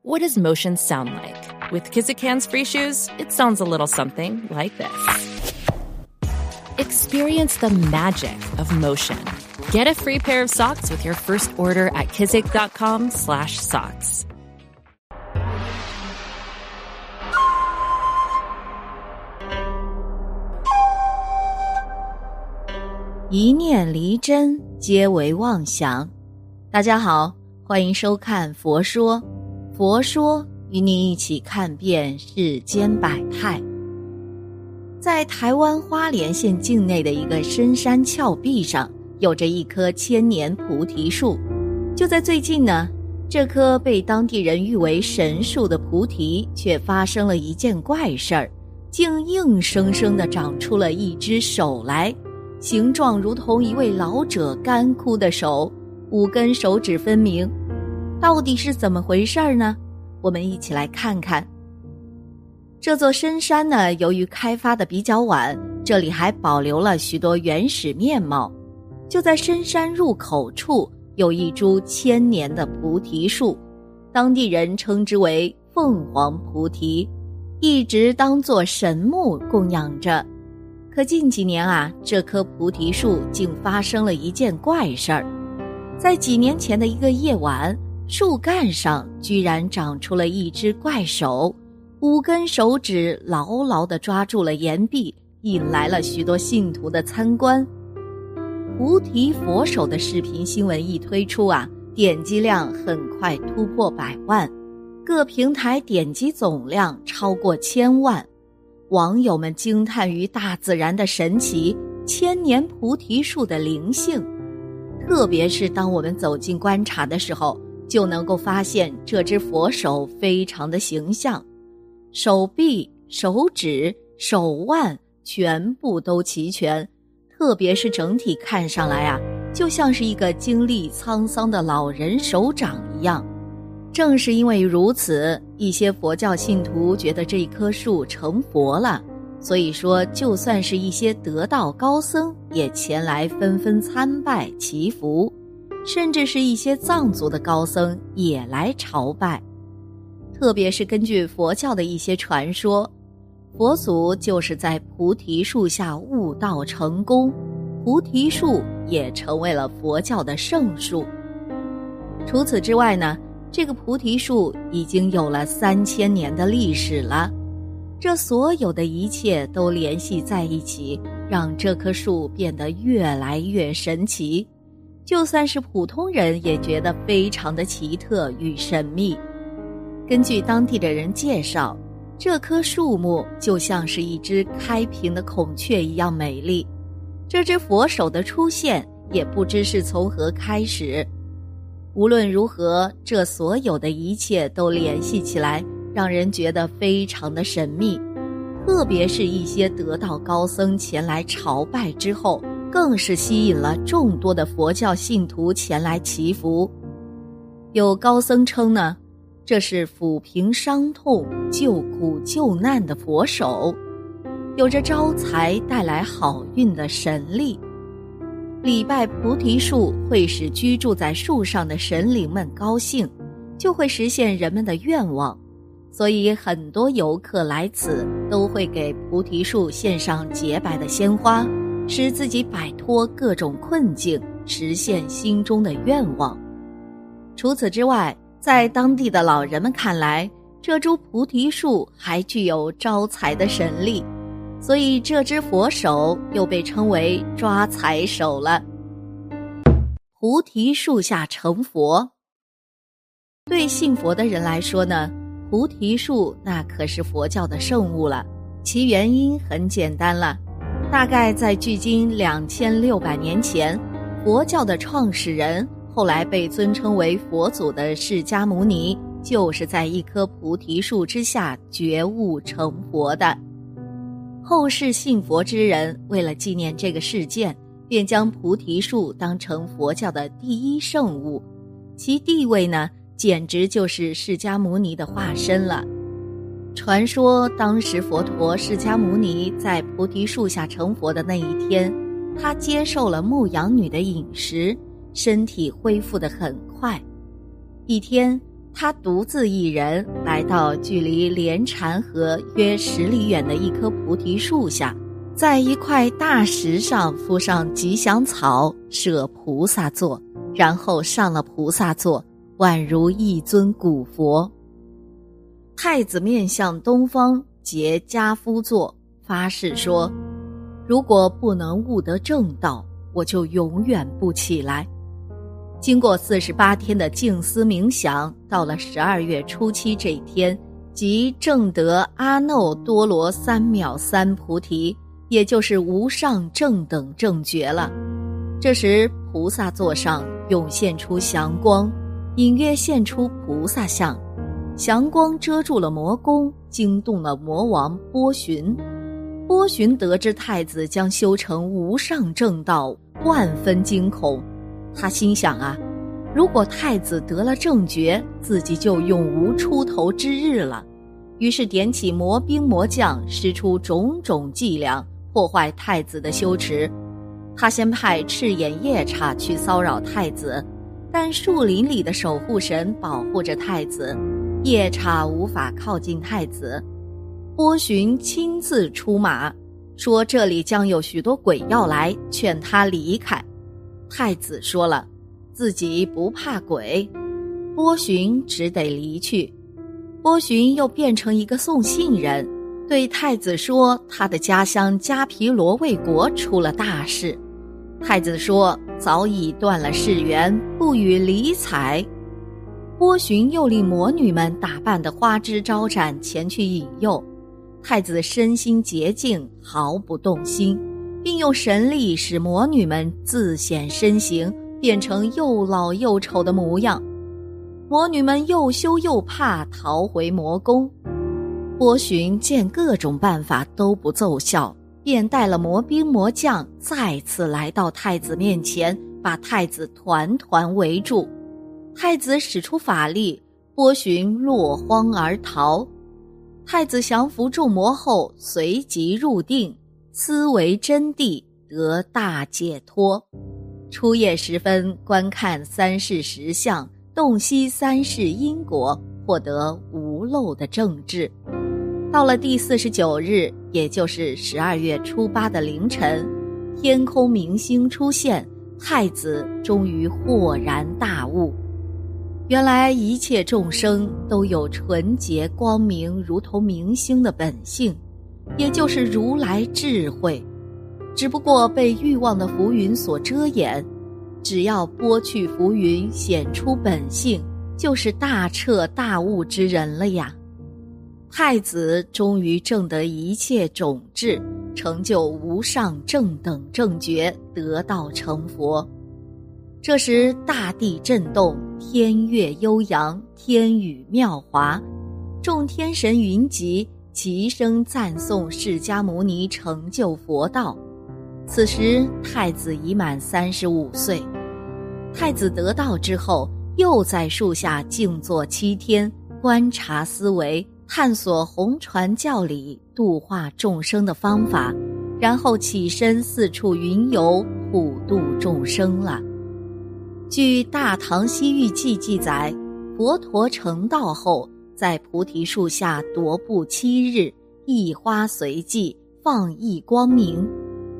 What does motion sound like? With Kizikans free shoes, it sounds a little something like this. Experience the magic of motion. Get a free pair of socks with your first order at kizik.com/socks. 一念离真，皆为妄想。大家好，欢迎收看《佛说》， 佛说与你一起看遍世间百态。在台湾花莲县境内的一个深山峭壁上，有着一棵千年菩提树。就在最近呢，这棵被当地人誉为神树的菩提，却发生了一件怪事儿，竟硬生生的长出了一只手来。形状如同一位老者干枯的手，五根手指分明，到底是怎么回事儿呢？我们一起来看看。这座深山呢，由于开发的比较晚，这里还保留了许多原始面貌。就在深山入口处，有一株千年的菩提树，当地人称之为凤凰菩提，一直当作神木供养着。可近几年啊，这棵菩提树竟发生了一件怪事儿。在几年前的一个夜晚，树干上居然长出了一只怪手，五根手指牢牢地抓住了岩壁，引来了许多信徒的参观。菩提佛手的视频新闻一推出啊，点击量很快突破百万，各平台点击总量超过千万。网友们惊叹于大自然的神奇，千年菩提树的灵性。特别是当我们走近观察的时候，就能够发现这只佛手非常的形象，手臂、手指、手腕全部都齐全，特别是整体看上来啊，就像是一个经历沧桑的老人手掌一样。正是因为如此，一些佛教信徒觉得这一棵树成佛了，所以说，就算是一些得道高僧也前来纷纷参拜祈福，甚至是一些藏族的高僧也来朝拜。特别是根据佛教的一些传说，佛祖就是在菩提树下悟道成功，菩提树也成为了佛教的圣树。除此之外呢？这个菩提树已经有了三千年的历史了，这所有的一切都联系在一起，让这棵树变得越来越神奇。就算是普通人也觉得非常的奇特与神秘。根据当地的人介绍，这棵树木就像是一只开屏的孔雀一样美丽。这只佛手的出现也不知是从何开始。无论如何，这所有的一切都联系起来，让人觉得非常的神秘。特别是一些得道高僧前来朝拜之后，更是吸引了众多的佛教信徒前来祈福。有高僧称呢，这是抚平伤痛、救苦救难的佛手，有着招财带来好运的神力。礼拜菩提树会使居住在树上的神灵们高兴，就会实现人们的愿望，所以很多游客来此都会给菩提树献上洁白的鲜花，使自己摆脱各种困境，实现心中的愿望。除此之外，在当地的老人们看来，这株菩提树还具有招财的神力。所以，这只佛手又被称为抓财手了。菩提树下成佛，对信佛的人来说呢，菩提树那可是佛教的圣物了。其原因很简单了，大概在距今两千六百年前，佛教的创始人，后来被尊称为佛祖的释迦牟尼，就是在一棵菩提树之下觉悟成佛的。后世信佛之人为了纪念这个事件，便将菩提树当成佛教的第一圣物，其地位呢，简直就是释迦牟尼的化身了。传说当时佛陀释迦牟尼在菩提树下成佛的那一天，他接受了牧羊女的饮食，身体恢复得很快。一天，他独自一人来到距离莲禅河约十里远的一棵菩提树下，在一块大石上敷上吉祥草，设菩萨座，然后上了菩萨座，宛如一尊古佛。太子面向东方，结家夫座，发誓说：“如果不能悟得正道，我就永远不起来。”经过四十八天的静思冥想，到了十二月初七这一天，即正得阿耨多罗三藐三菩提，也就是无上正等正觉了。这时，菩萨座上涌现出祥光，隐约现出菩萨像。祥光遮住了魔宫，惊动了魔王波旬。波旬得知太子将修成无上正道，万分惊恐。他心想啊，如果太子得了正觉，自己就永无出头之日了。于是点起魔兵魔将，施出种种伎俩，破坏太子的修持。他先派赤眼夜叉去骚扰太子，但树林里的守护神保护着太子。夜叉无法靠近太子，波旬亲自出马，说这里将有许多鬼要来，劝他离开。太子说了，自己不怕鬼，波旬只得离去。波旬又变成一个送信人，对太子说他的家乡迦毗罗卫国出了大事。太子说早已断了世缘，不予理睬。波旬又令魔女们打扮的花枝招展前去引诱，太子身心洁净，毫不动心，并用神力使魔女们自显身形，变成又老又丑的模样。魔女们又羞又怕，逃回魔宫。波旬见各种办法都不奏效，便带了魔兵魔将，再次来到太子面前，把太子团团围住。太子使出法力，波旬落荒而逃。太子降服众魔后，随即入定，思维真谛，得大解脱。初夜时分，观看三世实相，洞悉三世因果，获得无漏的正智。到了第四十九日，也就是十二月初八的凌晨，天空明星出现，太子终于豁然大悟。原来一切众生都有纯洁光明，如同明星的本性，也就是如来智慧，只不过被欲望的浮云所遮掩。只要拨去浮云，显出本性，就是大彻大悟之人了呀！太子终于证得一切种智，成就无上正等正觉，得道成佛。这时，大地震动，天乐悠扬，天宇妙华，众天神云集，齐声赞颂释迦牟尼成就佛道。此时，太子已满三十五岁。太子得道之后，又在树下静坐七天，观察思维，探索红传教理、度化众生的方法，然后起身四处云游，普度众生了。据《大唐西域记》记载，佛陀成道后，在菩提树下踱步七日，一花随即放逸光明。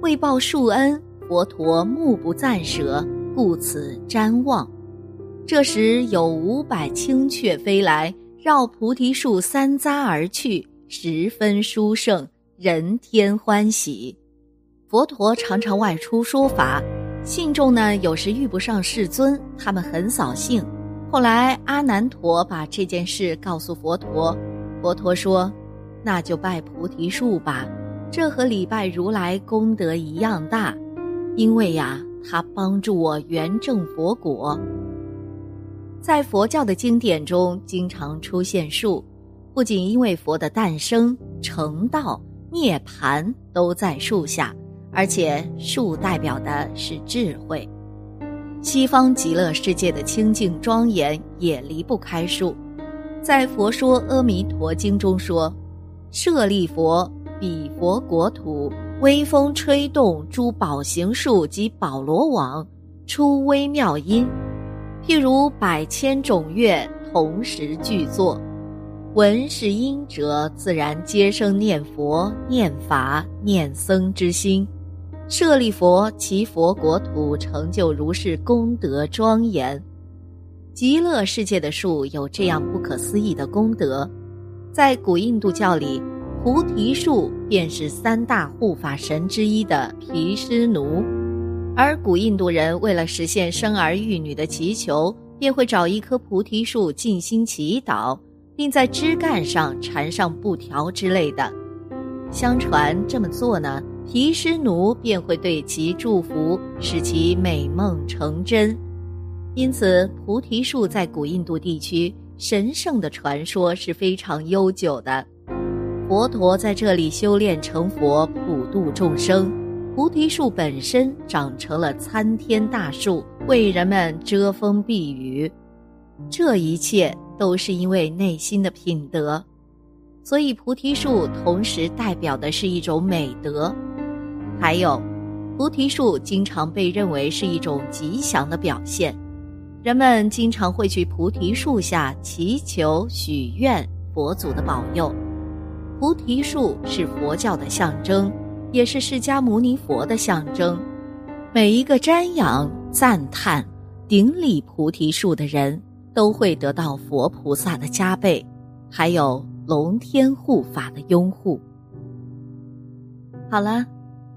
为报树恩，佛陀目不暂舍，故此瞻望。这时有五百青雀飞来，绕菩提树三匝而去，十分殊胜，人天欢喜。佛陀常常外出说法。信众呢，有时遇不上世尊，他们很扫兴。后来阿难陀把这件事告诉佛陀，佛陀说：“那就拜菩提树吧，这和礼拜如来功德一样大，因为呀，他帮助我圆正佛果。”在佛教的经典中，经常出现树，不仅因为佛的诞生、成道、涅槃都在树下。而且树代表的是智慧，西方极乐世界的清净庄严也离不开树。在《佛说阿弥陀经》中说：“舍利佛，彼佛国土，微风吹动诸宝行树及宝罗网，出微妙音，譬如百千种乐同时具作。闻是音者，自然皆生念佛、念法、念僧之心。舍利佛，其佛国土成就如是功德庄严。极乐世界的树有这样不可思议的功德，在古印度教里，菩提树便是三大护法神之一的毗湿奴，而古印度人为了实现生儿育女的祈求，便会找一棵菩提树静心祈祷，并在枝干上缠上布条之类的。相传这么做呢，毗湿奴便会对其祝福，使其美梦成真。因此，菩提树在古印度地区神圣的传说是非常悠久的。佛陀在这里修炼成佛，普度众生。菩提树本身长成了参天大树，为人们遮风避雨。这一切都是因为内心的品德，所以菩提树同时代表的是一种美德。还有，菩提树经常被认为是一种吉祥的表现。人们经常会去菩提树下祈求、许愿佛祖的保佑。菩提树是佛教的象征，也是释迦牟尼佛的象征。每一个瞻仰、赞叹、顶礼菩提树的人，都会得到佛菩萨的加倍，还有龙天护法的拥护。好了，